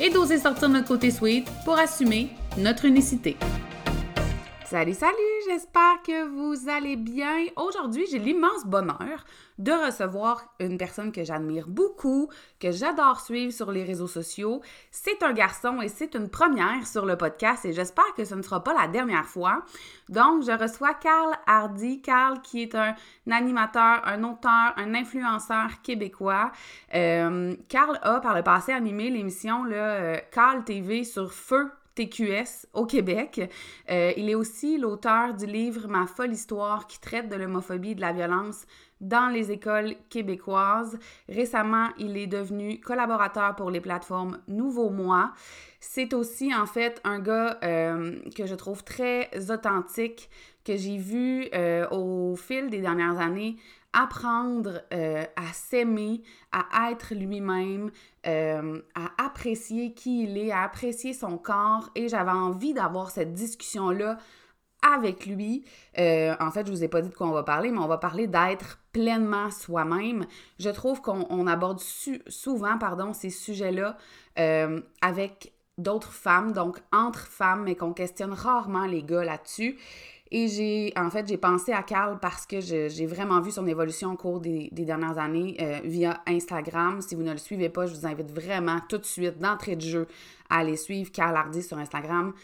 et d'oser sortir notre côté sweet pour assumer notre unicité. Salut, salut, j'espère que vous allez bien. Aujourd'hui, j'ai l'immense bonheur de recevoir une personne que j'admire beaucoup, que j'adore suivre sur les réseaux sociaux. C'est un garçon et c'est une première sur le podcast et j'espère que ce ne sera pas la dernière fois. Donc, je reçois Carl Hardy. Carl qui est un animateur, un auteur, un influenceur québécois. Euh, Carl a par le passé animé l'émission euh, Carl TV sur Feu TQS au Québec. Euh, il est aussi l'auteur du livre Ma folle histoire qui traite de l'homophobie et de la violence dans les écoles québécoises. Récemment, il est devenu collaborateur pour les plateformes Nouveau Moi. C'est aussi en fait un gars euh, que je trouve très authentique, que j'ai vu euh, au fil des dernières années apprendre euh, à s'aimer, à être lui-même, euh, à apprécier qui il est, à apprécier son corps. Et j'avais envie d'avoir cette discussion-là avec lui. Euh, en fait, je vous ai pas dit de quoi on va parler, mais on va parler d'être pleinement soi-même. Je trouve qu'on aborde souvent pardon, ces sujets-là avec d'autres femmes, donc entre femmes, mais qu'on questionne rarement les gars là-dessus. Et j'ai, en fait, j'ai pensé à Carl parce que j'ai vraiment vu son évolution au cours des, dernières années euh, via Instagram. Si vous ne le suivez pas, je vous invite vraiment tout de suite, d'entrée de jeu, à aller suivre Carl Hardy sur Instagram.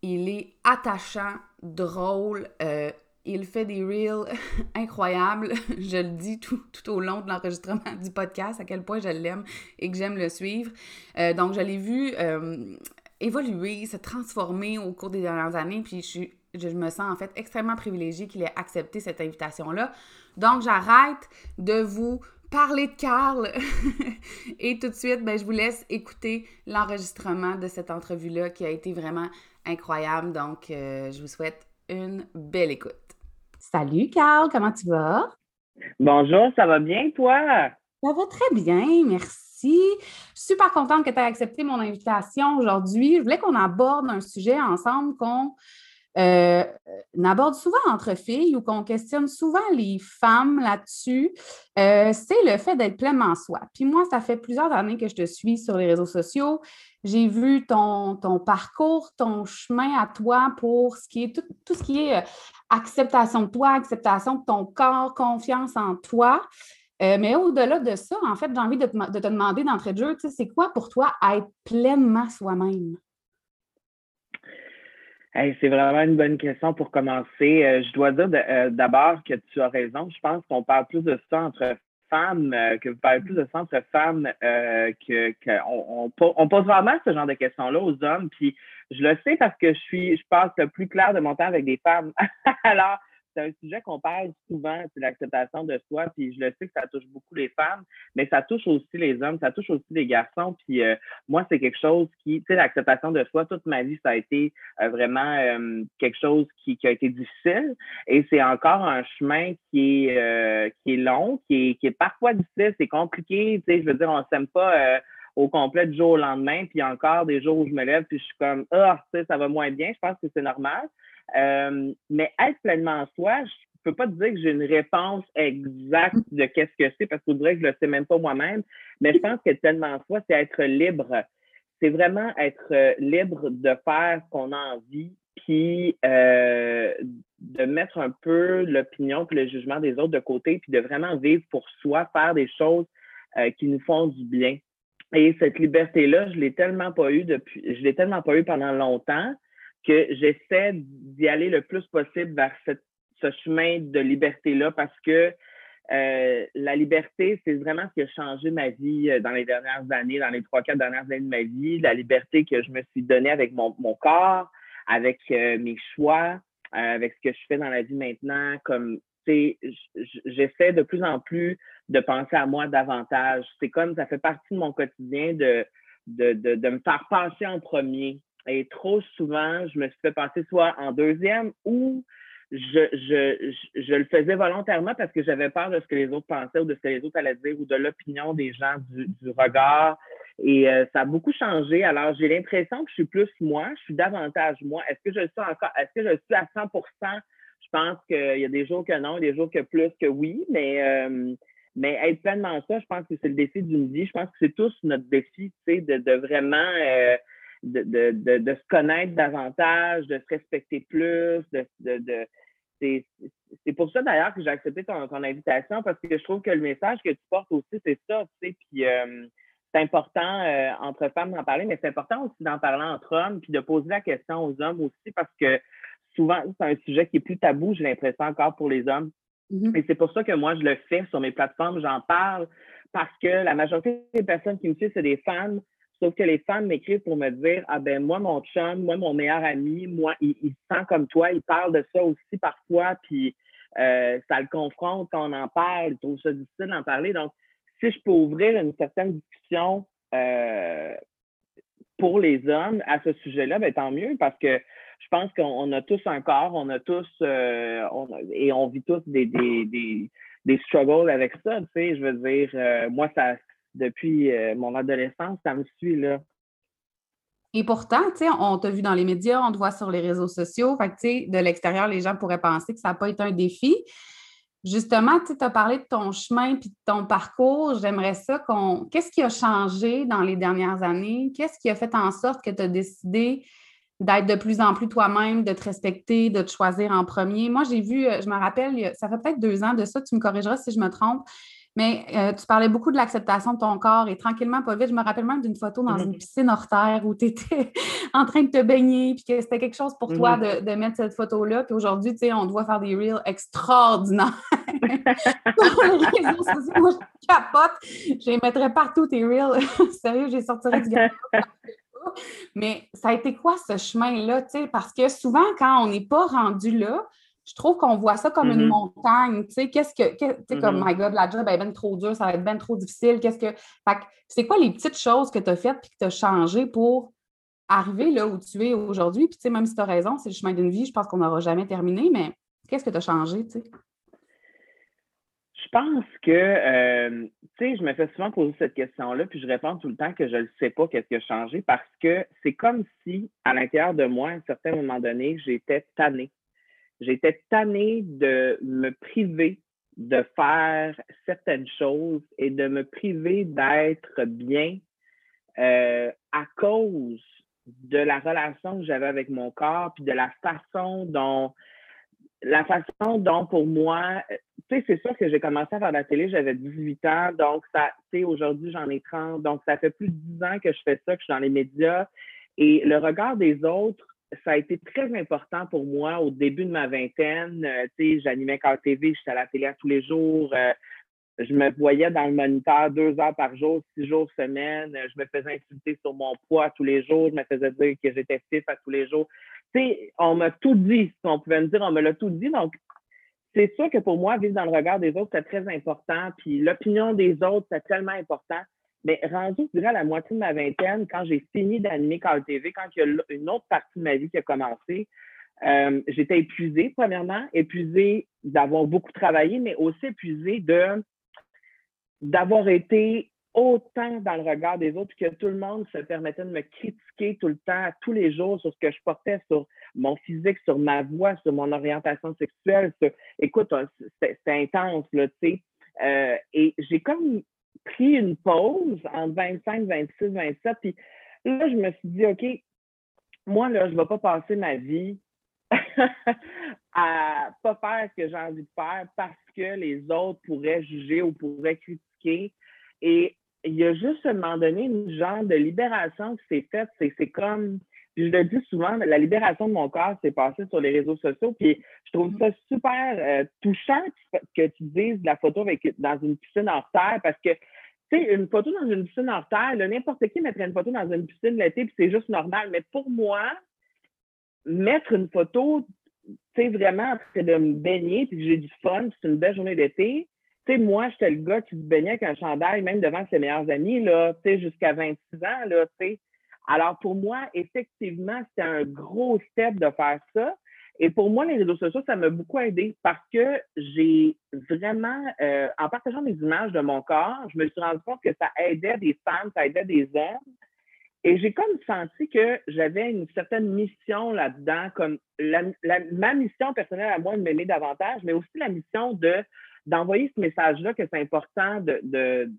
Il est attachant, drôle, euh, il fait des reels incroyables. je le dis tout, au long de l'enregistrement du podcast, à quel point je l'aime et que j'aime le suivre. Euh, donc, je l'ai vu évoluer, se transformer au cours des dernières années, puis je suis je me sens en fait extrêmement privilégiée qu'il ait accepté cette invitation-là. Donc, j'arrête de vous parler de Carl et tout de suite, ben, je vous laisse écouter l'enregistrement de cette entrevue-là qui a été vraiment incroyable. Donc, euh, je vous souhaite une belle écoute. Salut Carl, comment tu vas? Bonjour, ça va bien toi? Ça va très bien, merci. Super contente que tu aies accepté mon invitation aujourd'hui. Je voulais qu'on aborde un sujet ensemble qu'on euh, on aborde souvent entre filles ou qu'on questionne souvent les femmes là-dessus, euh, c'est le fait d'être pleinement soi. Puis moi, ça fait plusieurs années que je te suis sur les réseaux sociaux. J'ai vu ton, parcours, ton chemin à toi pour ce qui est tout, ce qui est euh, acceptation de toi, acceptation de ton corps, confiance en toi. mais au-delà de ça, en fait, j'ai envie de te, de te demander d'entrée de jeu, c'est quoi pour toi être pleinement soi-même? C'est vraiment une bonne question pour commencer. Euh, je dois dire euh, d'abord que tu as raison. Je pense qu'on parle plus de ça entre femmes, euh, que vous parlez plus de ça entre femmes que, on, on, pose vraiment ce genre de questions-là aux hommes. Puis je le sais parce que je suis, je passe le plus clair de mon temps avec des femmes. Alors, c'est un sujet qu'on parle souvent, c'est l'acceptation de soi, puis je le sais que ça touche beaucoup les femmes, mais ça touche aussi les hommes, ça touche aussi les garçons, puis euh, moi, c'est quelque chose qui, tu sais, l'acceptation de soi, toute ma vie, ça a été euh, vraiment euh, quelque chose qui, qui, a été difficile, et c'est encore un chemin qui est, qui est long, qui est, qui est parfois difficile, c'est compliqué, tu sais, je veux dire, on s'aime pas au complet du jour au lendemain, puis encore des jours où je me lève, puis je suis comme, ah, sais, ça va moins bien, je pense que c'est normal. Euh, mais être pleinement soi, je peux pas te dire que j'ai une réponse exacte de qu'est-ce que c'est parce que je dirais que je le sais même pas moi-même. Mais je pense que pleinement soi, c'est être libre. C'est vraiment être euh, libre de faire ce qu'on a envie, puis euh, de mettre un peu l'opinion puis le jugement des autres de côté, puis de vraiment vivre pour soi, faire des choses qui nous font du bien. Et cette liberté-là, je l'ai tellement pas eu depuis, je l'ai tellement pas eu pendant longtemps que j'essaie d'y aller le plus possible vers ce chemin de liberté-là parce que euh, la liberté, c'est vraiment ce qui a changé ma vie euh, dans les dernières années, dans les trois, quatre dernières années de ma vie. La liberté que je me suis donnée avec mon, corps, avec euh, mes choix, avec ce que je fais dans la vie maintenant. Comme, j'essaie de plus en plus de penser à moi davantage. C'est comme ça fait partie de mon quotidien de de, de, me faire passer en premier. Et trop souvent, je me suis fait passer soit en deuxième ou je, je, je, le faisais volontairement parce que j'avais peur de ce que les autres pensaient ou de ce que les autres allaient dire ou de l'opinion des gens, du, du regard. Et euh, ça a beaucoup changé. Alors, j'ai l'impression que je suis plus moi, je suis davantage moi. Est-ce que je suis encore, est-ce que je suis à 100% Je pense qu'il y a des jours que non, des jours que plus que oui, mais, euh, mais être pleinement ça, je pense que c'est le défi d'une vie. Je pense que c'est tous notre défi, tu sais, de, de vraiment euh, de, de, de, se connaître davantage, de se respecter plus, de, de, c'est pour ça d'ailleurs que j'ai accepté ton, ton, invitation parce que je trouve que le message que tu portes aussi, c'est ça, tu sais, puis c'est important euh, entre femmes d'en parler, mais c'est important aussi d'en parler entre hommes, puis de poser la question aux hommes aussi, parce que souvent, c'est un sujet qui est plus tabou, j'ai l'impression encore pour les hommes. Mm-hmm. Et c'est pour ça que moi, je le fais sur mes plateformes, j'en parle, parce que la majorité des personnes qui me suivent, c'est des femmes, sauf que les femmes m'écrivent pour me dire Ah ben moi, mon chum, moi, mon meilleur ami, moi, il, il se sent comme toi, il parle de ça aussi parfois, puis euh, ça le confronte quand on en parle, il trouve ça difficile d'en parler. Donc, si je peux ouvrir une certaine discussion euh, pour les hommes à ce sujet-là, ben, tant mieux parce que je pense qu'on a tous un corps, on a tous euh, et on vit tous des, des, des, struggles avec ça. Tu sais, je veux dire, moi, ça depuis mon adolescence, ça me suit là. Et pourtant, on t'a vu dans les médias, on te voit sur les réseaux sociaux. Fait que, de l'extérieur, les gens pourraient penser que ça n'a pas été un défi. Justement, tu as parlé de ton chemin puis de ton parcours. J'aimerais ça qu'on. Qu'est-ce qui a changé dans les dernières années? Qu'est-ce qui a fait en sorte que tu as décidé d'être de plus en plus toi-même, de te respecter, de te choisir en premier? Moi, j'ai vu, euh, je me rappelle, ça fait peut-être deux ans de ça, tu me corrigeras si je me trompe, mais euh, tu parlais beaucoup de l'acceptation de ton corps et tranquillement, pas vite, je me rappelle même d'une photo dans une mm-hmm. piscine hors terre où tu étais en train de te baigner, puis que c'était quelque chose pour toi mm-hmm. de, mettre cette photo-là. Puis aujourd'hui, tu sais, on doit faire des reels extraordinaires. moi, je capote. Je les mettrais partout, tes reels. Sérieux, j'ai sorti du gars. Mais ça a été quoi ce chemin-là? Parce que souvent, quand on n'est pas rendu là, je trouve qu'on voit ça comme une mm-hmm. montagne. Tu sais, qu'est-ce que, tu sais, comme, mm-hmm. my God, la job est bien trop dure, ça va être bien trop difficile. Qu'est-ce que. Fait c'est quoi les petites choses que tu as faites puis que tu as changé pour arriver là où tu es aujourd'hui? Puis, tu sais, même si tu as raison, c'est le chemin d'une vie, je pense qu'on n'aura jamais terminé, mais qu'est-ce que tu as changé, tu sais? Je pense que, euh, tu sais, je me fais souvent poser cette question-là, puis je réponds tout le temps que je ne sais pas qu'est-ce qui a changé parce que c'est comme si, à l'intérieur de moi, à un certain moment donné, j'étais tannée J'étais tannée de me priver de faire certaines choses et de me priver d'être bien euh, à cause de la relation que j'avais avec mon corps, puis de la façon dont la façon dont pour moi, tu sais, c'est sûr que j'ai commencé à faire de la télé, j'avais 18 ans, donc ça, tu sais, aujourd'hui j'en ai 30, donc ça fait plus de 10 ans que je fais ça, que je suis dans les médias. Et le regard des autres ça a été très important pour moi au début de ma vingtaine. Euh, sais, j'animais Car TV, j'étais à la télé à tous les jours. Euh, je me voyais dans le moniteur deux heures par jour, six jours semaine. Je me faisais insulter sur mon poids tous les jours. Je me faisais dire que j'étais stiff à tous les jours. Sais, on m'a tout dit. Si on pouvait me dire, on me l'a tout dit. Donc, c'est sûr que pour moi, vivre dans le regard des autres, c'est très important. Puis l'opinion des autres, c'est tellement important. Mais rendu, durant la moitié de ma vingtaine, quand j'ai fini d'animer Call TV, quand il y a une autre partie de ma vie qui a commencé, euh, j'étais épuisée, premièrement, épuisée d'avoir beaucoup travaillé, mais aussi épuisée de d'avoir été autant dans le regard des autres que tout le monde se permettait de me critiquer tout le temps, tous les jours, sur ce que je portais, sur mon physique, sur ma voix, sur mon orientation sexuelle. Écoute, c'est intense, là, tu sais. Euh, et j'ai comme pris une pause entre 25, 26, 27. Puis là, je me suis dit, OK, moi, là, je ne vais pas passer ma vie à pas faire ce que j'ai envie de faire parce que les autres pourraient juger ou pourraient critiquer. Et il y a juste à un moment donné une genre de libération qui s'est faite. C'est comme, je le dis souvent, la libération de mon corps s'est passée sur les réseaux sociaux. Puis je trouve ça super euh, touchant que tu dises la photo avec, dans une piscine hors terre parce que tu sais, une photo dans une piscine hors terre, n'importe qui mettrait une photo dans une piscine l'été, puis c'est juste normal. Mais pour moi, mettre une photo, tu sais, vraiment, c'est de me baigner, puis j'ai du fun, c'est une belle journée d'été, tu sais, moi, j'étais le gars qui se baignait avec un chandail, même devant ses meilleurs amis, là, tu sais, jusqu'à 26 ans, là, tu sais. Alors, pour moi, effectivement, c'était un gros step de faire ça. Et pour moi, les réseaux sociaux, ça m'a beaucoup aidé parce que j'ai vraiment, euh, en partageant des images de mon corps, je me suis rendu compte que ça aidait des femmes, ça aidait des hommes. Et j'ai comme senti que j'avais une certaine mission là-dedans, comme ma mission personnelle à moi de m'aimer davantage, mais aussi la mission de d'envoyer ce message-là que c'est important de, de,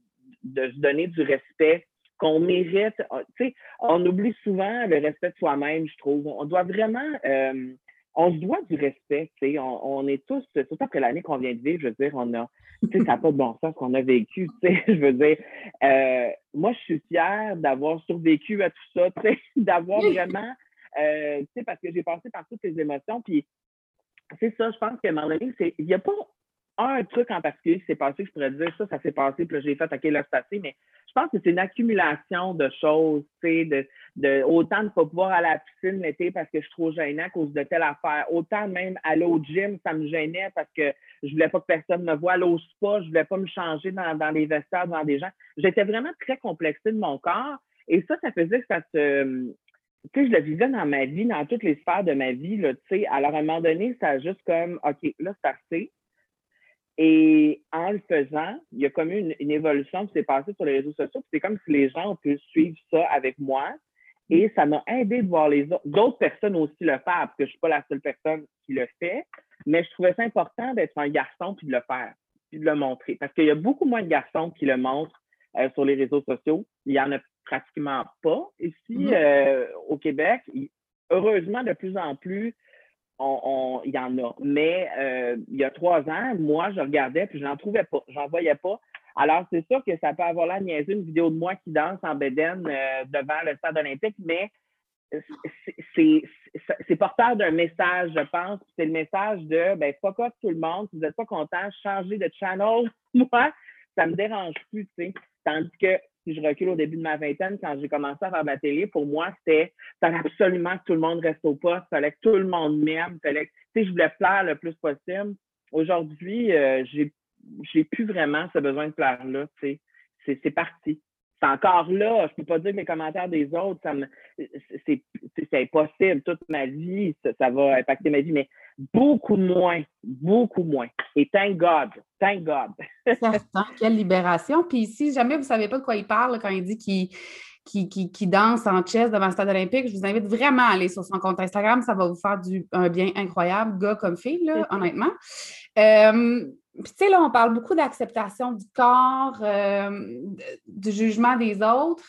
de se donner du respect, qu'on mérite. Tu sais, on oublie souvent le respect de soi-même, je trouve. On doit vraiment euh, on se doit du respect, tu sais. On, est tous, surtout après l'année qu'on vient de vivre, je veux dire, on a, tu sais, ça n'a pas de bon sens qu'on a vécu, tu sais. Je veux dire, euh, moi, je suis fière d'avoir survécu à tout ça, tu sais, d'avoir vraiment, euh, tu sais, parce que j'ai passé par toutes les émotions, puis c'est ça, je pense moment donné, il n'y a pas un truc en particulier qui s'est passé, je pourrais dire ça, ça s'est passé, puis j'ai fait attaquer le passé, mais je pense que c'est une accumulation de choses, tu sais, de, autant de ne pas pouvoir aller à la piscine l'été parce que je suis trop gênée à cause de telle affaire, autant même aller au gym, ça me gênait parce que je voulais pas que personne me voie, aller au spa, je voulais pas me changer dans, les vestiaires devant des gens. J'étais vraiment très complexée de mon corps, et ça, ça faisait que ça se, tu sais, je le vivais dans ma vie, dans toutes les sphères de ma vie, tu sais. Alors, à un moment donné, ça a juste comme, OK, là, c'est assez. Et en le faisant, il y a comme une, une évolution qui s'est passée sur les réseaux sociaux. C'est comme si les gens ont pu suivre ça avec moi. Et ça m'a aidé de voir les d'autres personnes aussi le faire, parce que je ne suis pas la seule personne qui le fait. Mais je trouvais ça important d'être un garçon puis de le faire, puis de le montrer. Parce qu'il y a beaucoup moins de garçons qui le montrent euh, sur les réseaux sociaux. Il n'y en a pratiquement pas ici mm-hmm. euh, au Québec. Heureusement, de plus en plus, il y en a. Mais euh, il y a trois ans, moi, je regardais puis je n'en trouvais pas. J'en voyais pas. Alors, c'est sûr que ça peut avoir l'air niaiseux, une vidéo de moi qui danse en bédaine euh, devant le stade olympique, mais c'est porteur d'un message, je pense. C'est le message de, ben, fuck off tout le monde. Si vous n'êtes pas content, changez de channel. Moi, ça me dérange plus, tu sais. Tandis que si je recule au début de ma vingtaine, quand j'ai commencé à faire ma télé, pour moi, c'était fallait absolument que tout le monde reste au poste, fallait que tout le monde m'aime, fallait que, je voulais plaire le plus possible. Aujourd'hui, euh, j'ai plus vraiment ce besoin de plaire-là. C'est parti. C'est encore là. Je peux pas dire que les commentaires des autres, ça me, c'est, impossible. Toute ma vie, ça, va impacter ma vie, mais beaucoup moins, beaucoup moins. Et thank God, thank God. quelle libération. Puis si jamais vous ne savez pas de quoi il parle quand il dit qu'il qui, danse en chess devant le stade olympique, je vous invite vraiment à aller sur son compte Instagram. Ça va vous faire du, un bien incroyable, gars comme fille, là, honnêtement. Euh, puis, tu sais, là, on parle beaucoup d'acceptation du corps, euh, du jugement des autres.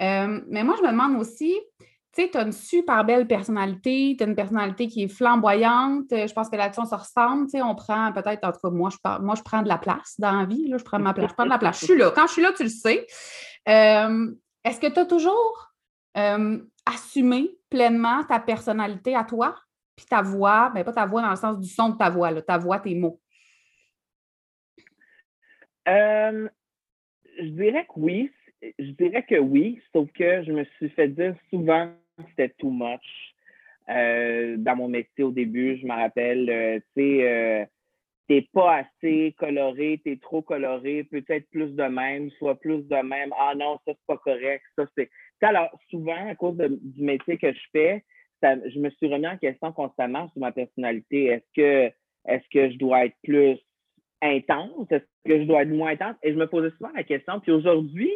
Euh, mais moi, je me demande aussi, tu sais, tu as une super belle personnalité, tu as une personnalité qui est flamboyante. Je pense que là-dessus, on se ressemble. Tu sais, on prend peut-être, en tout cas, moi je, moi, je prends de la place dans la vie. Là, je prends ma place, je prends de la place. Je suis là. Quand je suis là, tu le sais. Euh, est-ce que tu as toujours assumé pleinement ta personnalité à toi, puis ta voix, mais ben, pas ta voix dans le sens du son de ta voix, là, ta voix, tes mots? Euh, je dirais que oui. Je dirais que oui, sauf que je me suis fait dire souvent que c'était too much. Euh, dans mon métier au début, je me rappelle, euh, tu sais, t'es pas assez coloré, t'es trop coloré, peut-être plus de même, soit plus de même. Ah non, ça c'est pas correct, ça c'est. Alors, souvent, à cause du métier que je fais, je me suis remis en question constamment sur ma personnalité. Est-ce que est-ce que je dois être plus intense? Est-ce que je dois être moins intense? Et je me posais souvent la question. Puis aujourd'hui,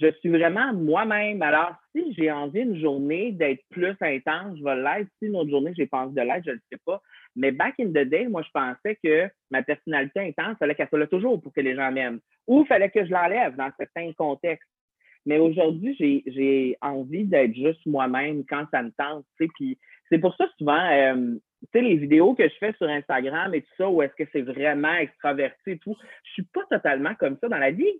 je suis vraiment moi-même. Alors, si j'ai envie une journée d'être plus intense, je vais l'être. Si une autre journée, j'ai pensé de l'être, je ne sais pas. Mais back in the day, moi, je pensais que ma personnalité intense, il fallait qu'elle soit là toujours pour que les gens m'aiment. Ou il fallait que je l'enlève dans certains contextes. Mais aujourd'hui, j'ai envie d'être juste moi-même quand ça me tente. Puis c'est pour ça souvent, euh, tu sais, les vidéos que je fais sur Instagram et tout ça, où est-ce que c'est vraiment extraverti et tout, je suis pas totalement comme ça dans la vie.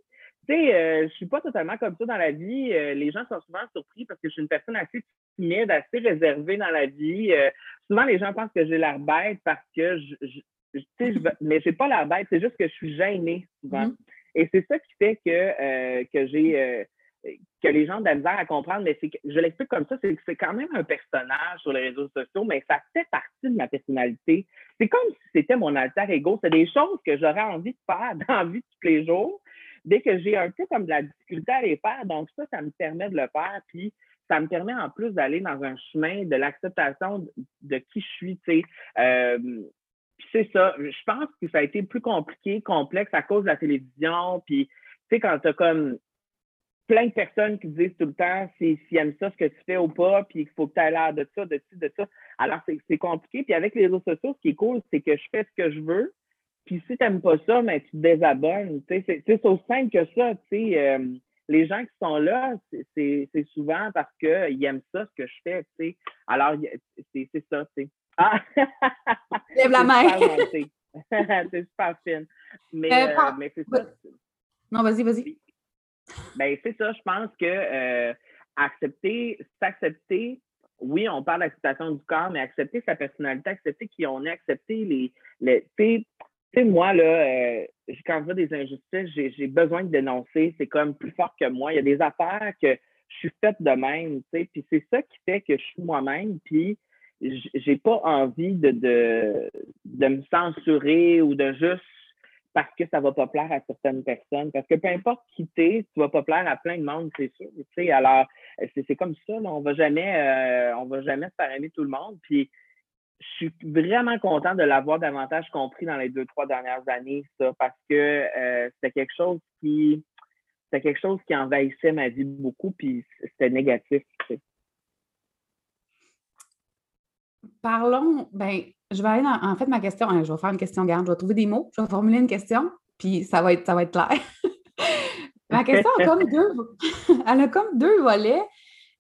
Tu sais, euh, je suis pas totalement comme ça dans la vie. Euh, les gens sont souvent surpris parce que je suis une personne assez timide, assez réservée dans la vie. Euh, souvent, les gens pensent que j'ai l'air bête parce que je, je, sais, je mais j'ai pas l'air bête, c'est juste que je suis gênée souvent. Mm-hmm. Et c'est ça qui fait que, que j'ai que les gens ont de la misère à comprendre, mais c'est je l'explique comme ça, c'est que c'est quand même un personnage sur les réseaux sociaux, mais ça fait partie de ma personnalité. C'est comme si c'était mon alter ego. C'est des choses que j'aurais envie de faire dans vie tous les jours, dès que j'ai un peu comme de la difficulté à les faire. Donc, ça, ça me permet de le faire. Puis, ça me permet en plus d'aller dans un chemin de l'acceptation de, qui je suis, tu sais. Euh, c'est ça. Je pense que ça a été plus compliqué, complexe à cause de la télévision. Puis, tu sais, quand tu as comme plein de personnes qui disent tout le temps s'ils aiment ça, ce que tu fais ou pas, puis qu'il faut que tu aies l'air de ça, de ci, de ça. Alors, c'est compliqué. Puis avec les réseaux sociaux, ce qui est cool, c'est que je fais ce que je veux. Puis si tu n'aimes pas ça, mais tu te désabonnes. C'est aussi simple que ça. Euh, les gens qui sont là, c'est souvent parce qu'ils aiment ça, ce que je fais. sais. Alors, c'est ça. sais. Ah! Lève la main. c'est super fine. Mais, euh, euh, mais c'est ça. Non, vas-y, vas-y. Ben, c'est ça, je pense que euh, accepter, s'accepter, oui, on parle d'acceptation du corps, mais accepter sa personnalité, accepter qui on est, accepter les. les tu sais, moi, là, euh, quand je vois des injustices, j'ai besoin de dénoncer. C'est comme plus fort que moi. Il y a des affaires que je suis faite de même, tu sais. Puis c'est ça qui fait que je suis moi-même. Puis j'ai pas envie de, de, de me censurer ou de juste parce que ça va pas plaire à certaines personnes. Parce que peu importe qui t'es, tu vas pas plaire à plein de monde, c'est sûr. Alors, c'est comme ça, on va jamais, euh, on va jamais se faire aimer tout le monde. Puis, je suis vraiment content de l'avoir davantage compris dans les deux, trois dernières années, ça, parce que euh, c'était quelque chose qui c'était quelque chose qui envahissait ma vie beaucoup, puis c'était négatif. Parlons, ben, je vais aller dans, en fait, ma question, hein, je vais faire une question garde, je vais trouver des mots, je vais formuler une question, puis ça va être, ça va être clair. ma question a comme deux, elle a comme deux volets.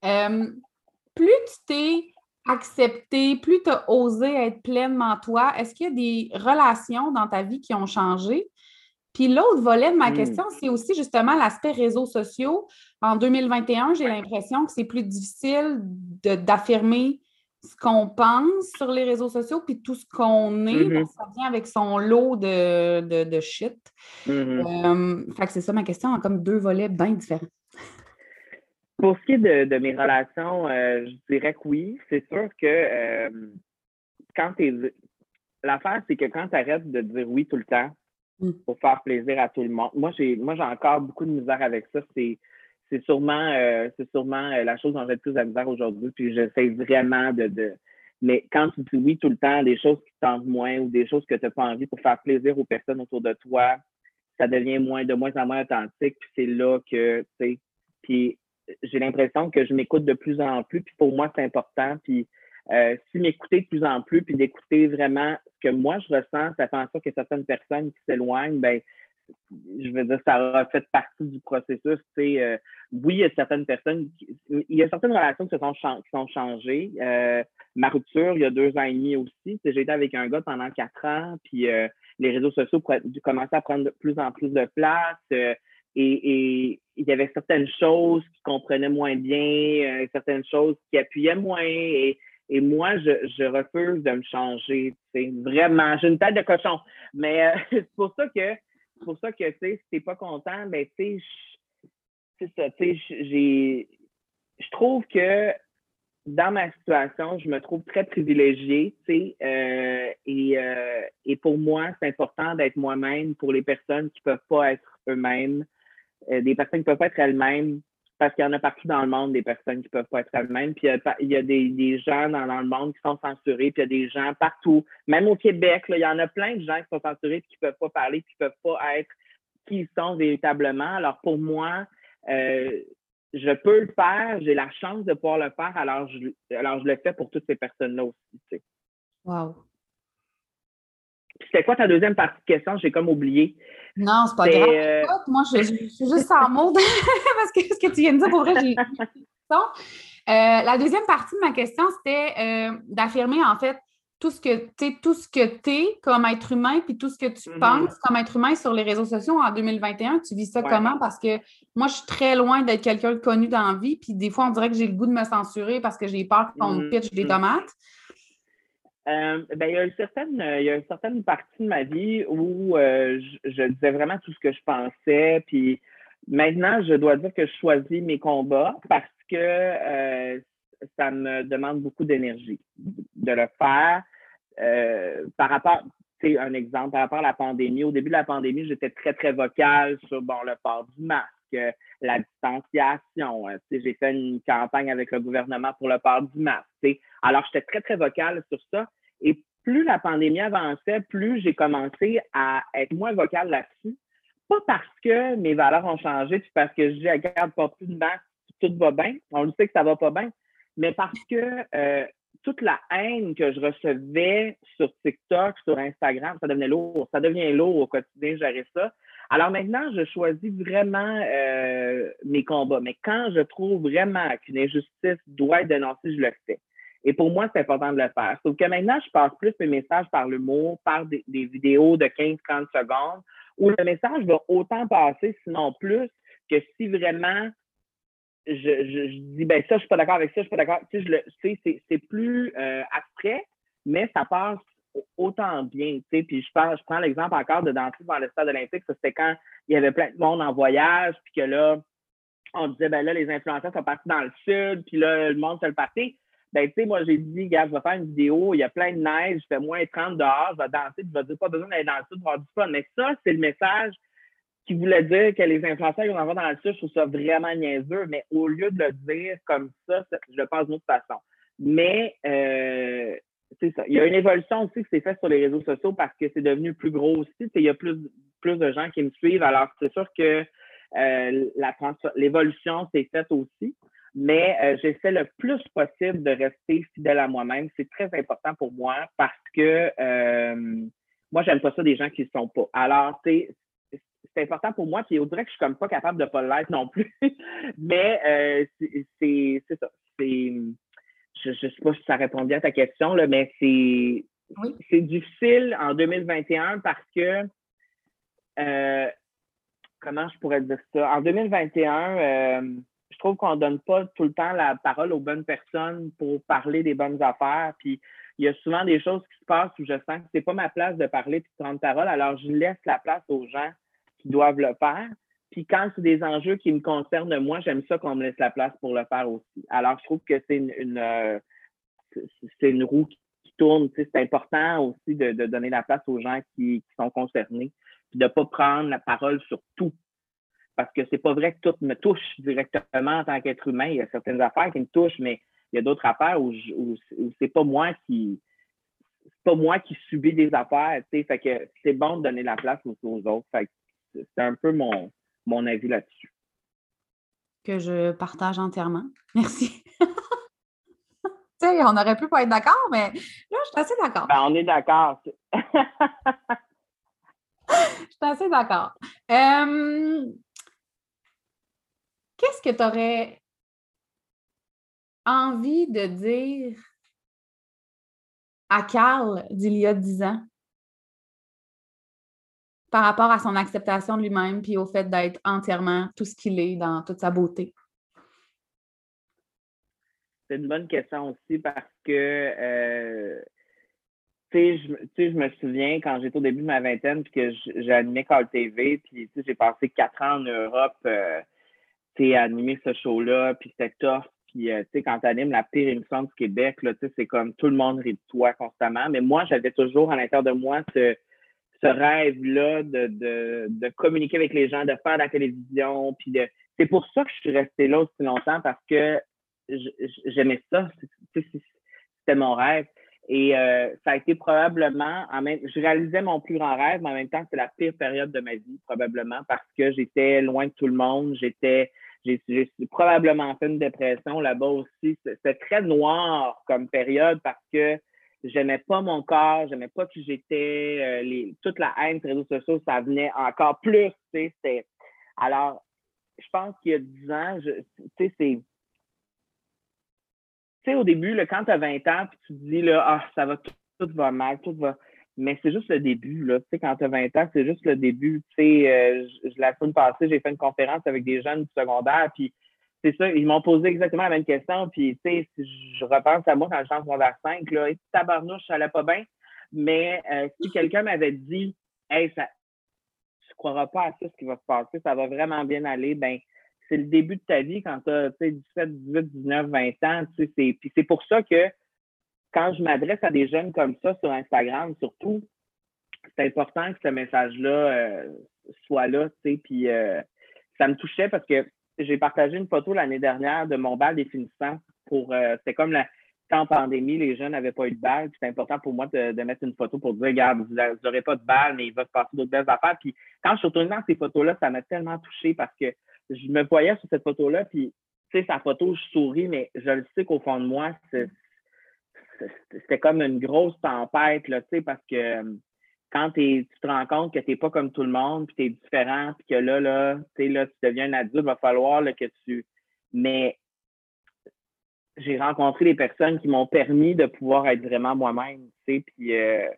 Euh, plus tu t'es accepté, plus tu as osé être pleinement toi, est-ce qu'il y a des relations dans ta vie qui ont changé? Puis l'autre volet de ma hmm. question, c'est aussi justement l'aspect réseaux sociaux. En 2021, j'ai l'impression que c'est plus difficile d'affirmer ce qu'on pense sur les réseaux sociaux, puis tout ce qu'on est, mm-hmm. ça vient avec son lot de, de, shit. Mm-hmm. Euh, fait que c'est ça ma question, comme deux volets bien différents. Pour ce qui est de, mes relations, euh, je dirais que oui. C'est sûr que euh, quand tu L'affaire, c'est que quand tu arrêtes de dire oui tout le temps mm. pour faire plaisir à tout le monde, moi j'ai moi j'ai encore beaucoup de misère avec ça. C'est c'est sûrement, euh, euh, la chose dont j'ai le plus à aujourd'hui. Puis j'essaie vraiment de, de, Mais quand tu dis oui tout le temps, des choses qui tentent moins ou des choses que tu n'as pas envie pour faire plaisir aux personnes autour de toi, ça devient moins de moins en moins authentique. Puis c'est là que, tu sais, puis j'ai l'impression que je m'écoute de plus en plus. Puis pour moi, c'est important. Puis euh, si m'écouter de plus en plus, puis d'écouter vraiment ce que moi je ressens, ça fait en sorte que certaines personnes qui s'éloignent, ben je veux dire, ça a fait partie du processus. Euh, oui, il y a certaines personnes, il y a certaines relations qui, se sont, qui sont changées. Euh, ma rupture, il y a deux ans et demi aussi. J'ai été avec un gars pendant quatre ans, puis euh, les réseaux sociaux commençaient à prendre de plus en plus de place. Et, il y avait certaines choses qui comprenaient moins bien, certaines choses qui appuyaient moins. Et, moi, je, je refuse de me changer. C'est vraiment, j'ai une tête de cochon. Mais c'est pour ça que c'est pour ça que, tu sais, si t'es pas content, ben, tu sais, c'est ça, tu sais, j'ai. Je trouve que dans ma situation, je me trouve très privilégiée, tu sais, euh, et, euh, et pour moi, c'est important d'être moi-même pour les personnes qui peuvent pas être eux-mêmes, euh, des personnes qui peuvent pas être elles-mêmes, parce qu'il y en a partout dans le monde des personnes qui peuvent pas être elles-mêmes. Puis il y a, des, gens dans, le monde qui sont censurés, puis il y a des gens partout, même au Québec, il y en a plein de gens qui sont censurés, puis qui peuvent pas parler, qui peuvent pas être qui ils sont véritablement. Alors pour moi, euh, je peux le faire, j'ai la chance de pouvoir le faire, alors je, alors je le fais pour toutes ces personnes-là aussi. Wow. C'était quoi ta deuxième partie de question? J'ai comme oublié. Non, c'est pas grave. Euh, moi, je, suis juste sans mots parce que ce que tu viens de dire, pour vrai, j'ai. Euh, la deuxième partie de ma question, c'était euh, d'affirmer en fait tout ce que tu tout ce que tu es comme être humain, puis tout ce que tu mm-hmm. penses comme être humain sur les réseaux sociaux en 2021. Tu vis ça comment? Parce que moi, je suis très loin d'être quelqu'un de connu dans la vie, puis des fois, on dirait que j'ai le goût de me censurer parce que j'ai peur qu'on me mm-hmm. pitch des tomates. Euh, ben, il, y a une certaine, il y a une certaine partie de ma vie où euh, je, disais vraiment tout ce que je pensais, puis Maintenant, je dois dire que je choisis mes combats parce que euh, ça me demande beaucoup d'énergie de le faire. Euh, par rapport, c'est un exemple, par rapport à la pandémie. Au début de la pandémie, j'étais très, très vocale sur bon, le port du masque, la distanciation. J'ai fait une campagne avec le gouvernement pour le port du masque. Alors, j'étais très, très vocale sur ça. Et plus la pandémie avançait, plus j'ai commencé à être moins vocale là-dessus. Pas parce que mes valeurs ont changé, puis parce que je dis, regarde, pas plus de masque, tout va bien. On le sait que ça va pas bien. Mais parce que euh, toute la haine que je recevais sur TikTok, sur Instagram, ça devenait lourd. Ça devient lourd au quotidien, gérer ça. Alors maintenant, je choisis vraiment euh, mes combats. Mais quand je trouve vraiment qu'une injustice doit être dénoncée, je le fais. Et pour moi, c'est important de le faire. Sauf que maintenant, je passe plus mes messages par l'humour, par des, vidéos de 15-30 secondes, où le message va autant passer, sinon plus, que si vraiment je, je, dis, ben ça, je suis pas d'accord avec ça, je suis pas d'accord. Tu sais, c'est plus euh, abstrait, mais ça passe autant bien, tu sais. Puis je, je prends l'exemple encore de danser dans le stade olympique. Ça, c'était quand il y avait plein de monde en voyage, puis que là, on disait, ben là, les influenceurs sont partis dans le sud, puis là, le monde se le partait ben, tu sais, moi, j'ai dit, gars, je vais faire une vidéo, il y a plein de neige, je fais moins 30 dehors, je vais danser, je vais dire, pas besoin d'aller dans le sud pour avoir du fun. Mais ça, c'est le message qui voulait dire que les influenceurs vont avoir dans le sud, je trouve ça vraiment niaiseux, mais au lieu de le dire comme ça, je le pense d'une autre façon. Mais, euh, c'est ça. Il y a une évolution aussi qui s'est faite sur les réseaux sociaux parce que c'est devenu plus gros aussi. Il y a plus, plus de gens qui me suivent. Alors, c'est sûr que euh, l'évolution s'est faite aussi mais euh, j'essaie le plus possible de rester fidèle à moi-même. C'est très important pour moi parce que euh, moi, j'aime pas ça des gens qui ne sont pas. Alors, c'est important pour moi, puis on dirait que je suis comme pas capable de pas l'être non plus. mais euh, c'est ça. Je ne sais pas si ça répond bien à ta question, là, mais c'est c'est difficile en 2021 parce que euh, comment je pourrais dire ça? En 2021, je trouve qu'on donne pas tout le temps la parole aux bonnes personnes pour parler des bonnes affaires. Puis il y a souvent des choses qui se passent où je sens que c'est pas ma place de parler et de prendre parole. Alors je laisse la place aux gens qui doivent le faire. Puis quand c'est des enjeux qui me concernent moi, j'aime ça qu'on me laisse la place pour le faire aussi. Alors je trouve que c'est une, euh, roue qui tourne. c'est important aussi de, donner la place aux gens qui, qui sont concernés, puis de ne pas prendre la parole sur tout parce que c'est pas vrai que tout me touche directement en tant qu'être humain. Il y a certaines affaires qui me touchent, mais il y a d'autres affaires où, c'est pas moi qui pas moi qui subis des affaires. Fait que c'est bon de donner la place aux, autres. c'est un peu mon, mon avis là-dessus. Que je partage entièrement. Merci. on aurait pu pas être d'accord, mais là, je suis assez d'accord. Ben, on est d'accord. je suis assez d'accord. Euh, qu'est-ce que tu aurais envie de dire à Carl d'il y a dix ans? Par rapport à son acceptation de lui-même puis au fait d'être entièrement tout ce qu'il est dans toute sa beauté? C'est une bonne question aussi parce que euh, tu sais, je me souviens quand j'étais au début de ma vingtaine puis que animé Call TV, puis j'ai passé quatre ans en Europe. Euh, animer ce show-là, puis c'était tough. Puis, euh, tu sais, quand tu animes la pire émission du Québec, là, c'est comme tout le monde rit de toi constamment. Mais moi, j'avais toujours à l'intérieur de moi ce, ce rêve-là de, de, de, communiquer avec les gens, de faire de la télévision. Puis de... c'est pour ça que je suis restée là aussi longtemps parce que j'aimais ça. C'était mon rêve. Et euh, ça a été probablement, en même, je réalisais mon plus grand rêve, mais en même temps, c'est la pire période de ma vie, probablement, parce que j'étais loin de tout le monde, j'étais j'ai probablement fait une dépression là-bas aussi. C'était très noir comme période parce que j'aimais pas mon corps, j'aimais pas qui j'étais. Euh, les, toute la haine les réseaux sociaux, ça venait encore plus. Alors, je pense qu'il y a 10 ans, sais, c'est. Tu sais, au début, là, quand tu as 20 ans, puis tu te dis, là, ah, ça va, tout, va mal, tout va mais c'est juste le début. Là. Tu sais, quand tu as 20 ans, c'est juste le début. Tu sais, euh, la semaine passée, j'ai fait une conférence avec des jeunes du secondaire, puis c'est ça, ils m'ont posé exactement la même question, puis tu sais, je repense à moi quand j'étais en secondaire 5, là, et tabarnouche, ça allait pas bien, mais euh, si quelqu'un m'avait dit, hey, ça, tu croiras pas à ça ce qui va se passer, ça va vraiment bien aller, ben c'est le début de ta vie quand tu as 17, 18, 19, 20 ans. Puis c'est pour ça que quand je m'adresse à des jeunes comme ça sur Instagram, surtout, c'est important que ce message-là euh, soit là, puis euh, ça me touchait parce que j'ai partagé une photo l'année dernière de mon bal définissant pour, euh, c'était comme la, en pandémie, les jeunes n'avaient pas eu de balle, c'est important pour moi de, mettre une photo pour dire, regarde, vous n'aurez pas de balle, mais il va se passer d'autres belles affaires. Puis quand je suis retournée dans ces photos-là, ça m'a tellement touché parce que je me voyais sur cette photo-là, puis tu sais, sa photo, je souris, mais je le sais qu'au fond de moi, c'était comme une grosse tempête, là, tu sais, parce que quand tu te rends compte que tu n'es pas comme tout le monde, puis tu es différent, puis que là, là, tu là, tu deviens un adulte, il va falloir que tu. Mais j'ai rencontré des personnes qui m'ont permis de pouvoir être vraiment moi-même, tu sais, puis euh,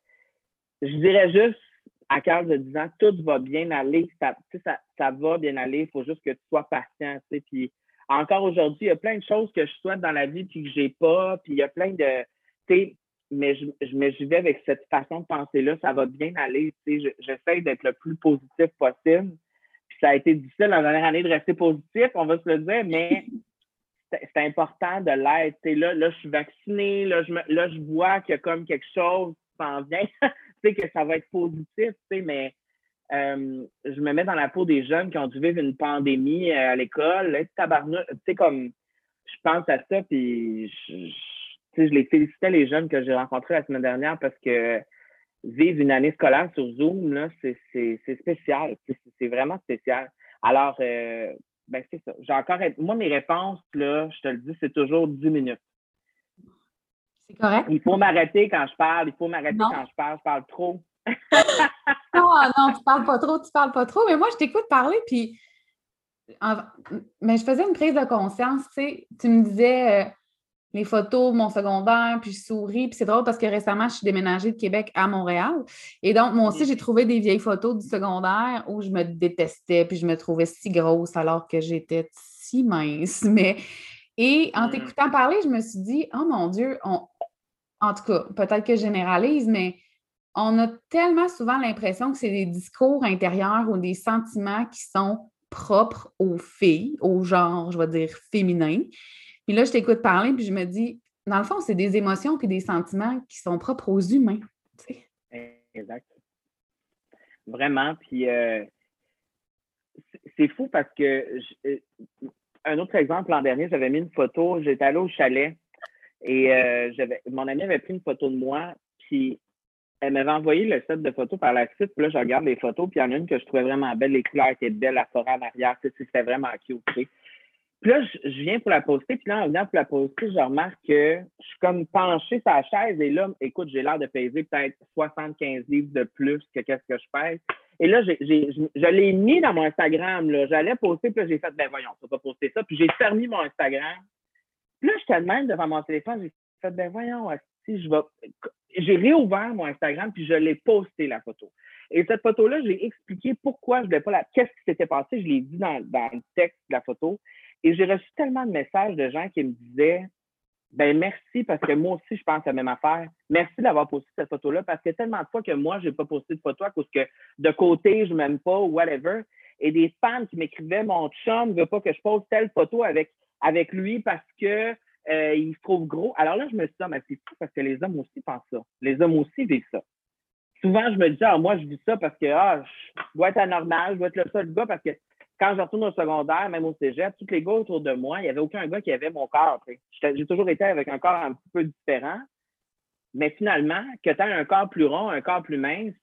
je dirais juste, à cœur de 10 ans, tout va bien aller, ça, ça, ça va bien aller, il faut juste que tu sois patient, puis encore aujourd'hui, il y a plein de choses que je souhaite dans la vie puis que j'ai pas, puis il y a plein de, tu sais, mais je, je, vais avec cette façon de penser-là, ça va bien aller. J'essaie d'être le plus positif possible. Puis ça a été difficile la dernière année de rester positif, on va se le dire, mais c'est important de l'être. Là, là, je suis vaccinée, là, je, là, je vois qu'il y a comme quelque chose s'en vient, que ça va être positif, mais euh, je me mets dans la peau des jeunes qui ont dû vivre une pandémie euh, à l'école. Tu sais, comme je pense à ça, puis je, je les félicitais les jeunes que j'ai rencontrés la semaine dernière parce que vivre une année scolaire sur Zoom, c'est spécial. C'est vraiment spécial. Alors, euh, ben c'est ça. J'ai encore. Moi, mes réponses, là, je te le dis, c'est toujours 10 minutes. C'est correct? Il faut m'arrêter quand je parle. Il faut m'arrêter quand je parle. Je parle trop. non, non, tu parles pas trop, tu parles pas trop. Mais moi, je t'écoute parler, puis. Mais je faisais une prise de conscience, tu sais. Tu me disais. Euh, les photos de mon secondaire, puis je souris. Puis c'est drôle parce que récemment, je suis déménagée de Québec à Montréal. Et donc, moi aussi, j'ai trouvé des vieilles photos du secondaire où je me détestais, puis je me trouvais si grosse alors que j'étais si mince. Mais... Et en t'écoutant parler, je me suis dit, oh mon Dieu, en tout cas, peut-être que je généralise, mais on a tellement souvent l'impression que c'est des discours intérieurs ou des sentiments qui sont propres aux filles, au genre, je vais dire, féminin. Puis là, je t'écoute parler, puis je me dis, dans le fond, c'est des émotions puis des sentiments qui sont propres aux humains. Exact. Vraiment. Puis euh, c'est fou parce que euh, un autre exemple, l'an dernier, j'avais mis une photo, j'étais allé au chalet et euh, mon amie avait pris une photo de moi, puis elle m'avait envoyé le set de photos par la suite. Puis là, je regarde les photos, puis il y en a une que je trouvais vraiment belle, les couleurs étaient belles, la forêt en arrière, c'était vraiment cute. Puis là, je, viens pour la poster, puis là, en venant pour la poster, je remarque que je suis comme penché sur la chaise, et là, écoute, j'ai l'air de peser peut-être 75 livres de plus que qu'est-ce que je pèse. Et là, je, l'ai mis dans mon Instagram, là. J'allais poster, puis j'ai fait, ben voyons, on va pas poster ça. Puis j'ai fermé mon Instagram. Là, j'étais même devant mon téléphone, j'ai fait, ben voyons, si je vais. J'ai réouvert mon Instagram, puis je l'ai posté, la photo. Et cette photo-là, j'ai expliqué pourquoi je ne voulais pas la. Qu'est-ce qui s'était passé, je l'ai dit dans, dans le texte de la photo. Et j'ai reçu tellement de messages de gens qui me disaient ben merci parce que moi aussi, je pense à la même affaire. Merci d'avoir posté cette photo-là parce que tellement de fois que moi, je n'ai pas posté de photo à cause que de côté, je ne m'aime pas ou whatever. Et des fans qui m'écrivaient Mon chum ne veut pas que je pose telle photo avec, avec lui parce que euh, il se trouve gros. Alors là, je me suis dit, ah, mais c'est fou parce que les hommes aussi pensent ça. Les hommes aussi vivent ça. Souvent, je me dis, ah, moi, je vis ça parce que ah, je dois être anormal, je dois être le seul gars parce que quand je retourne au secondaire, même au cégep, tous les gars autour de moi, il n'y avait aucun gars qui avait mon corps. J'ai toujours été avec un corps un petit peu différent. Mais finalement, que tu aies un corps plus rond, un corps plus mince,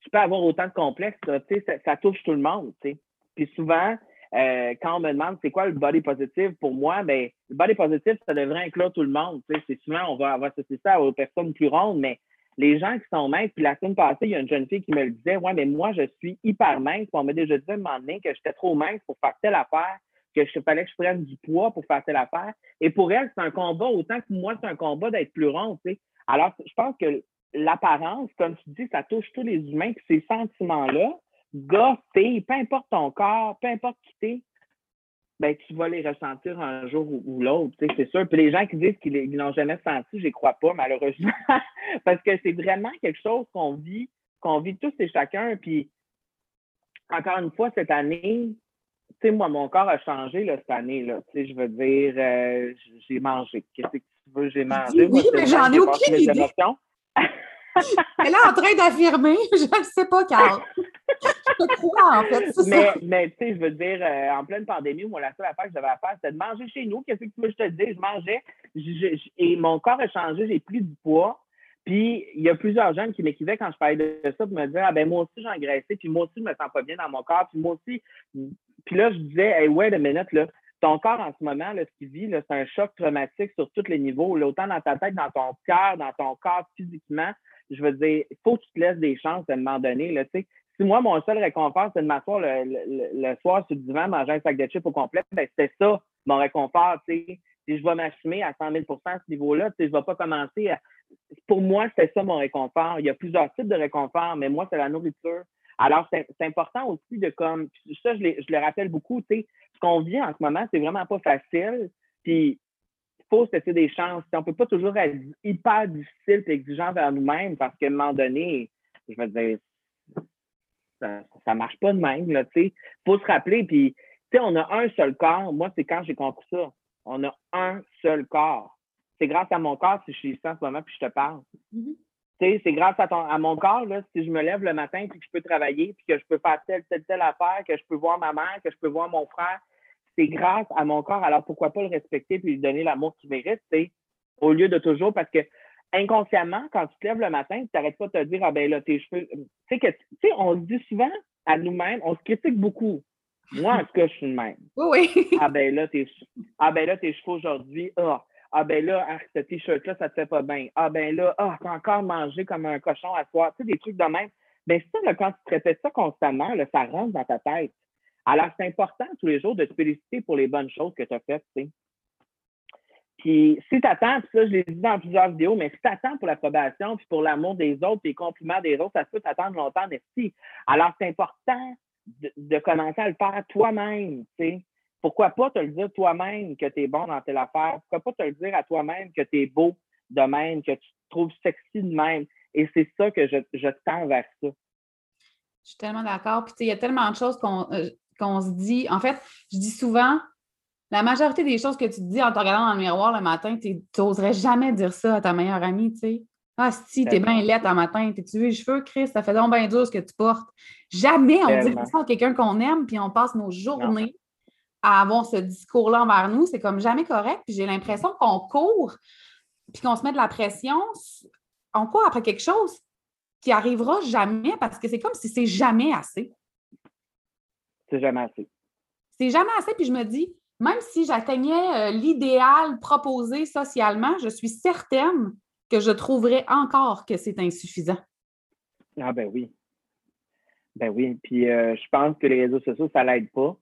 tu peux avoir autant de complexes. Ça, ça, touche tout le monde. Puis souvent, euh, quand on me demande c'est quoi le body positive pour moi, ben, le body positive, ça devrait inclure tout le monde. C'est souvent, on va, avoir associer ça aux personnes plus rondes, mais les gens qui sont minces, puis la semaine passée, il y a une jeune fille qui me le disait, ouais, mais moi, je suis hyper mince. on m'a déjà dit à un moment donné que j'étais trop mince pour faire telle affaire, que je fallait que je prenne du poids pour faire telle affaire. Et pour elle, c'est un combat autant que moi, c'est un combat d'être plus rond, tu sais. Alors, je pense que l'apparence, comme tu dis, ça touche tous les humains, puis ces sentiments-là, gars, fille, peu importe ton corps, peu importe qui t'es, ben, tu vas les ressentir un jour ou, l'autre, c'est sûr. Puis les gens qui disent qu'ils n'ont jamais senti, je crois pas, malheureusement, parce que c'est vraiment quelque chose qu'on vit, qu'on vit tous et chacun. Puis encore une fois, cette année, tu sais, moi, mon corps a changé là, cette année. Là. Tu sais, je veux dire, euh, j'ai mangé. Qu'est-ce que tu veux, j'ai mangé? Oui, mais j'en ai aucune idée. Elle est en train d'affirmer, je ne sais pas, Carl. je te crois, en fait. Mais, mais tu sais, je veux dire, euh, en pleine pandémie, moi, la seule affaire que je devais faire, c'était de manger chez nous. Qu'est-ce que tu veux que je te dise? Je mangeais et mon corps a changé, j'ai pris du poids. Puis, il y a plusieurs jeunes qui m'écrivaient quand je parlais de ça pour me dire Ah, ben moi aussi, j'ai engraissé, puis moi aussi, je me sens pas bien dans mon corps, puis moi aussi. Puis là, je disais Hey, wait a minute, là. Ton corps, en ce moment, là, ce qu'il vit, c'est un choc traumatique sur tous les niveaux, là, autant dans ta tête, dans ton cœur, dans ton corps physiquement. Je veux dire, il faut que tu te laisses des chances à un moment donné. Là, si moi, mon seul réconfort, c'est de m'asseoir le, le, soir sur le divan, manger un sac de chips au complet, ben, c'était ça, mon réconfort. Si je vais m'assumer à 100 000 à ce niveau-là, je ne vais pas commencer à. Pour moi, c'est ça mon réconfort. Il y a plusieurs types de réconfort, mais moi, c'est la nourriture. Alors, c'est important aussi de comme. Ça, je, je le rappelle beaucoup, tu sais, ce qu'on vit en ce moment, c'est vraiment pas facile. Puis, faut se laisser des chances. on ne peut pas toujours être hyper difficile et exigeant vers nous-mêmes parce qu'à un moment donné, je veux dire, ça ne marche pas de même. Il faut se rappeler, puis on a un seul corps. Moi, c'est quand j'ai compris ça. On a un seul corps. C'est grâce à mon corps si je suis ici en ce moment puis je te parle. Mm-hmm. C'est grâce à, ton, à mon corps, là, si je me lève le matin puis que je peux travailler, puis que je peux faire telle, telle, telle affaire, que je peux voir ma mère, que je peux voir mon frère, c'est grâce à mon corps. Alors pourquoi pas le respecter puis lui donner l'amour qu'il mérite, au lieu de toujours, parce que inconsciemment, quand tu te lèves le matin, tu n'arrêtes pas de te dire, ah ben là, tes cheveux. Tu sais, que, tu on se dit souvent à nous-mêmes, on se critique beaucoup. Moi, en tout cas, je suis le même. Oui, oui. ah ben là, tes, ah ben là, tes cheveux aujourd'hui, ah. Ah ben là, ah, ce t-shirt-là, ça te fait pas bien. Ah ben là, ah, t'as encore mangé comme un cochon à soir. Tu sais, des trucs de même. Ben ça, quand tu te répètes ça constamment, là, ça rentre dans ta tête. Alors, c'est important tous les jours de te féliciter pour les bonnes choses que tu as faites, tu sais. Puis si tu attends, puis ça, je l'ai dit dans plusieurs vidéos, mais si tu attends pour l'approbation, puis pour l'amour des autres, puis les compliments des autres, ça peut t'attendre longtemps, merci. Alors, c'est important de, commencer à le faire toi-même, tu sais. Pourquoi pas te le dire toi-même que tu es bon dans telle affaire? Pourquoi pas te le dire à toi-même que tu es beau de même, que tu te trouves sexy de même? Et c'est ça que je, je tends vers ça. Je suis tellement d'accord. Puis, il y a tellement de choses qu'on euh, qu'on se dit. En fait, je dis souvent, la majorité des choses que tu te dis en te regardant dans le miroir le matin, tu n'oserais jamais dire ça à ta meilleure amie, tu sais. Ah, si, t'es bien laite un matin, t'es-tu vu les cheveux, Chris, ça fait donc bien dur ce que tu portes. Jamais on dit ça à quelqu'un qu'on aime, puis on passe nos journées à avoir ce discours-là envers nous. C'est comme jamais correct. Puis j'ai l'impression qu'on court, puis qu'on se met de la pression. On court après quelque chose qui arrivera jamais parce que c'est comme si c'est jamais assez. C'est jamais assez. C'est jamais assez. Puis je me dis, même si j'atteignais euh, l'idéal proposé socialement, je suis certaine que je trouverais encore que c'est insuffisant. Ah ben oui. Ben oui. Puis euh, je pense que les réseaux sociaux, ça l'aide pas.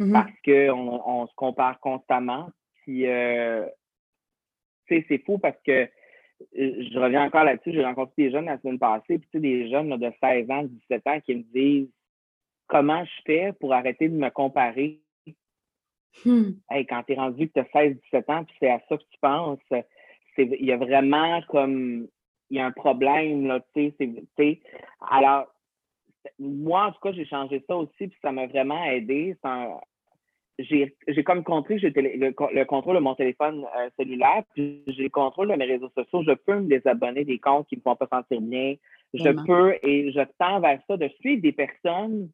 Mm-hmm. Parce qu'on on se compare constamment. Puis euh, c'est fou parce que je reviens encore là-dessus, j'ai rencontré des jeunes la semaine passée, puis des jeunes de 16 ans, 17 ans qui me disent comment je fais pour arrêter de me comparer? Hmm. quand tu es rendu que tu as 16-17 ans, puis c'est à ça que tu penses, il y a vraiment comme il y a un problème, là, tu sais. Alors, moi, en tout cas, j'ai changé ça aussi, puis ça m'a vraiment aidé. J'ai comme compris j'ai le, le, contrôle de mon téléphone euh, cellulaire, puis j'ai le contrôle de mes réseaux sociaux. Je peux me désabonner des comptes qui ne me font pas sentir bien. Je peux, et je tends vers ça, de suivre des personnes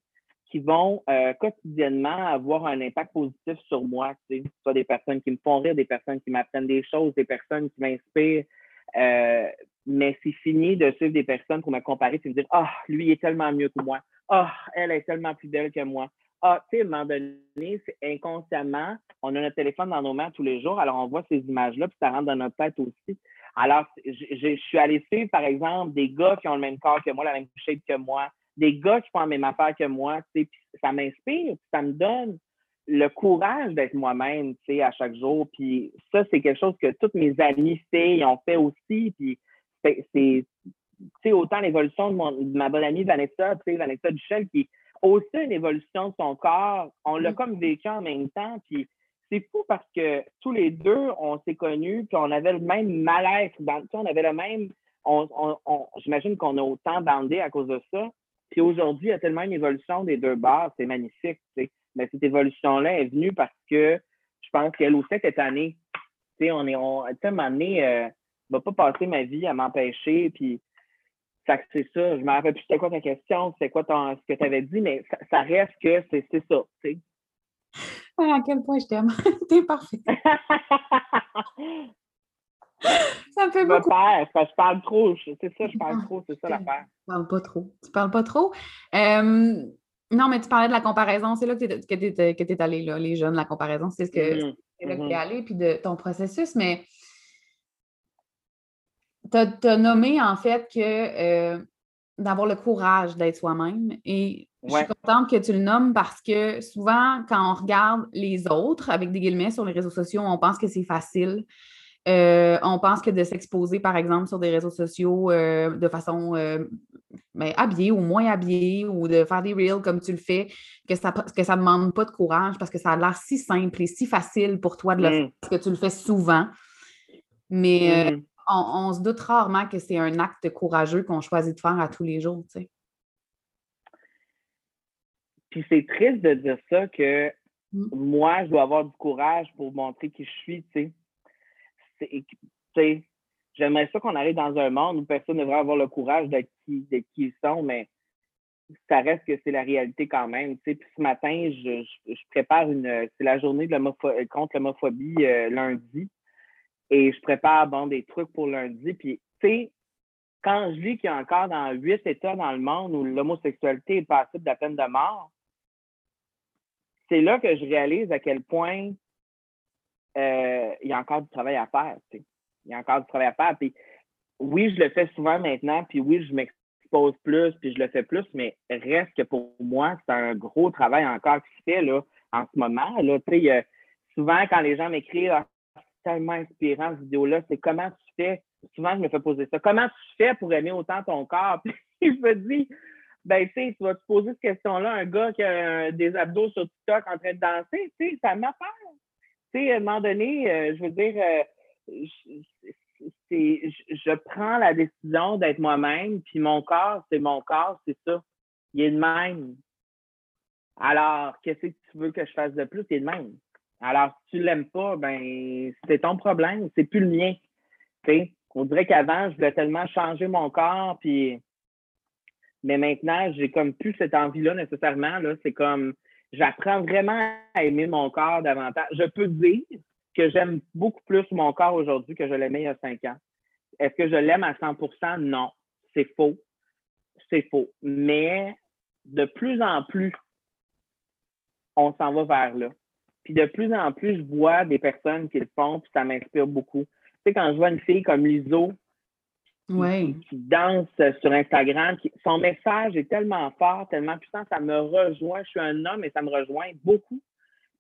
qui vont euh, quotidiennement avoir un impact positif sur moi. Tu sais. Soit des personnes qui me font rire, des personnes qui m'apprennent des choses, des personnes qui m'inspirent. Euh, mais c'est fini de suivre des personnes pour me comparer et me dire Ah, lui est tellement mieux que moi. Ah, elle est tellement plus belle que moi. Ah, tu sais, à un moment donné, inconsciemment, on a notre téléphone dans nos mains tous les jours, alors on voit ces images-là, puis ça rentre dans notre tête aussi. Alors, je suis allée suivre, par exemple, des gars qui ont le même corps que moi, la même shape que moi, des gars qui font la même affaire que moi, ça m'inspire, ça me donne le courage d'être moi-même, à chaque jour. Puis ça, c'est quelque chose que toutes mes amies filles ont fait aussi. Puis c'est, autant l'évolution de, ma bonne amie Vanessa, Vanessa Duchel, qui aussi une évolution de son corps. On l'a mm. comme vécu en même temps. Puis c'est fou parce que tous les deux, on s'est connus, puis on avait le même mal-être. on avait le même. On, j'imagine qu'on a autant bandé à cause de ça Puis aujourd'hui, il y a tellement une évolution des deux bars, c'est magnifique. Mais cette évolution-là est venue parce que je pense qu'elle aussi cette année. Tu sais, on est, on, un euh, va pas passer ma vie à m'empêcher, puis ça, c'est ça. Je me rappelle plus c'était quoi ta question, c'était quoi ton, ce que tu avais dit, mais ça, reste que c'est, ça, tu sais. à quel point je t'aime. T'es parfait. ça me fait beaucoup. Père, parce que je parle trop. C'est ça, je parle trop. C'est ça l'affaire. Tu parles pas trop. Tu parles pas trop. Euh, non, mais tu parlais de la comparaison. C'est là que tu es, allé, là, les jeunes, la comparaison. C'est ce que c'est là que tu es allé, puis de ton processus. Mais tu as, nommé, en fait, que euh, d'avoir le courage d'être soi-même. Et je suis contente que tu le nommes parce que souvent, quand on regarde les autres, avec des guillemets sur les réseaux sociaux, on pense que c'est facile. Euh, on pense que de s'exposer, par exemple, sur des réseaux sociaux euh, de façon euh, ben, habillée ou moins habillée ou de faire des reels comme tu le fais, que ça que ça demande pas de courage parce que ça a l'air si simple et si facile pour toi de le faire mm. parce que tu le fais souvent. Mais mm. on, se doute rarement que c'est un acte courageux qu'on choisit de faire à tous les jours. Tu sais. Puis c'est triste de dire ça que mm. moi, je dois avoir du courage pour montrer qui je suis, tu sais j'aimerais ça qu'on arrive dans un monde où personne ne devrait avoir le courage d'être qui, qui ils sont, mais ça reste que c'est la réalité quand même. Puis ce matin, je, prépare une. C'est la journée de contre l'homophobie euh, lundi. Et je prépare bon, des trucs pour lundi. Puis, tu sais, quand je lis qu'il y a encore dans huit États dans le monde où l'homosexualité est passible de la peine de mort, c'est là que je réalise à quel point euh, il y a encore du travail à faire. Il y a encore du travail à faire. Puis, oui, je le fais souvent maintenant, puis oui, je m'expose plus, puis je le fais plus, mais reste que pour moi, c'est un gros travail encore qui se fait là, en ce moment. Là, souvent, quand les gens m'écrivent ah, c'est tellement inspirant cette vidéo-là, c'est comment tu fais? Souvent, je me fais poser ça. Comment tu fais pour aimer autant ton corps? Puis je me dis, ben, tu sais, tu vas te poser cette question-là un gars qui a des abdos sur TikTok en train de danser, tu sais, ça m'appelle sais, à un moment donné, euh, je veux dire, euh, je, prends la décision d'être moi-même, puis mon corps, c'est mon corps, c'est ça. Il est le même. Alors, qu'est-ce que tu veux que je fasse de plus? Il est le même. Alors, si tu l'aimes pas, ben, c'est ton problème, c'est plus le mien. On dirait qu'avant, je voulais tellement changer mon corps, puis mais maintenant, j'ai comme plus cette envie-là nécessairement. Là. C'est comme j'apprends vraiment à aimer mon corps davantage. Je peux dire que j'aime beaucoup plus mon corps aujourd'hui que je l'aimais il y a cinq ans. Est-ce que je l'aime à 100% Non, c'est faux. C'est faux. Mais de plus en plus, on s'en va vers là. Puis de plus en plus, je vois des personnes qui le font, puis ça m'inspire beaucoup. Tu sais, quand je vois une fille comme Qui, danse sur Instagram. son message est tellement fort, tellement puissant, ça me rejoint. Je suis un homme et ça me rejoint beaucoup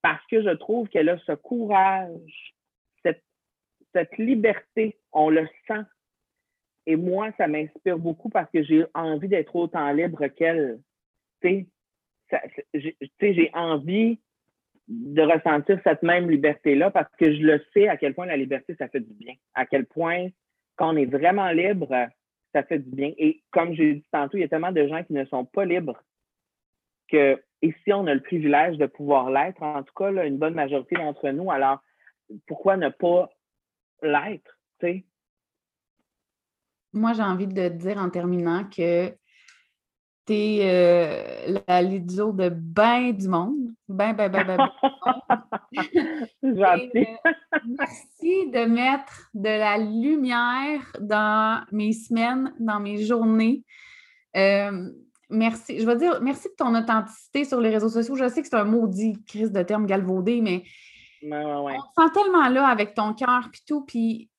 parce que je trouve qu'elle a ce courage, cette, cette liberté, on le sent. Et moi, ça m'inspire beaucoup parce que j'ai envie d'être autant libre qu'elle. Tu sais, j'ai envie de ressentir cette même liberté-là parce que je le sais à quel point la liberté, ça fait du bien. À quel point quand on est vraiment libre, ça fait du bien. Et comme j'ai dit tantôt, il y a tellement de gens qui ne sont pas libres que ici, on a le privilège de pouvoir l'être, en tout cas, une bonne majorité d'entre nous. Alors, pourquoi ne pas l'être, tu sais? Moi, j'ai envie de dire en terminant que tu es euh, la lido de bien du monde. Ben, ben, ben, ben. Gentil. Euh, merci de mettre de la lumière dans mes semaines, dans mes journées. Euh, merci. Je veux dire, merci de ton authenticité sur les réseaux sociaux. Je sais que c'est un maudit crise de terme galvaudé, mais on sent tellement là avec ton cœur puis tout. Puis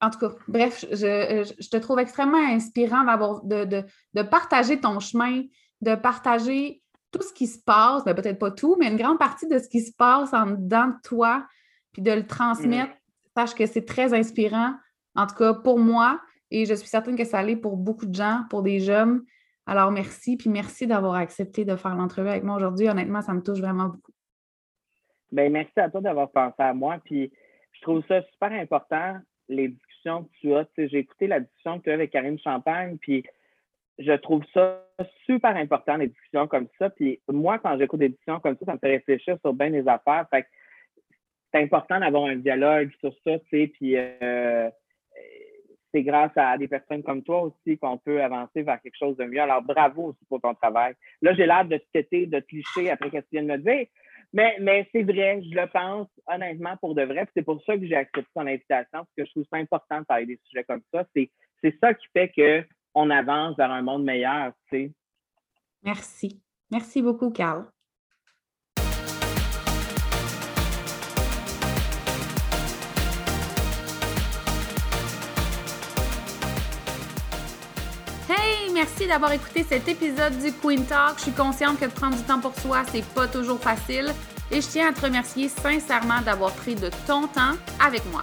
en tout cas, bref, je, te trouve extrêmement inspirant d'avoir de, de, partager ton chemin, de partager tout ce qui se passe, ben, peut-être pas tout, mais une grande partie de ce qui se passe en dedans de toi, puis de le transmettre. Mm. Sache que c'est très inspirant, en tout cas pour moi, et je suis certaine que ça l'est pour beaucoup de gens, pour des jeunes. Alors merci, puis merci d'avoir accepté de faire l'entrevue avec moi aujourd'hui. Honnêtement, ça me touche vraiment beaucoup. Bien, merci à toi d'avoir pensé à moi. Puis je trouve ça super important, les discussions que tu as. J'ai écouté la discussion que tu as avec Karine Champagne, puis je trouve ça super important, les discussions comme ça. Puis moi, quand j'écoute des discussions comme ça, ça me fait réfléchir sur bien des affaires. Fait c'est important d'avoir un dialogue sur ça, tu sais, puis euh, c'est grâce à des personnes comme toi aussi qu'on peut avancer vers quelque chose de mieux. Alors, bravo aussi pour ton travail. Là, j'ai l'air de te têter, de te clicher après ce que tu viens de me dire, mais, mais c'est vrai, je le pense honnêtement pour de vrai. C'est pour ça que j'ai accepté ton invitation, parce que je trouve ça important de parler des sujets comme ça. C'est ça qui fait qu'on avance vers un monde meilleur, tu sais. Merci. Merci beaucoup, Carl. merci d'avoir écouté cet épisode du Queen Talk. Je suis consciente que prendre du temps pour soi, c'est pas toujours facile. Et je tiens à te remercier sincèrement d'avoir pris de ton temps avec moi.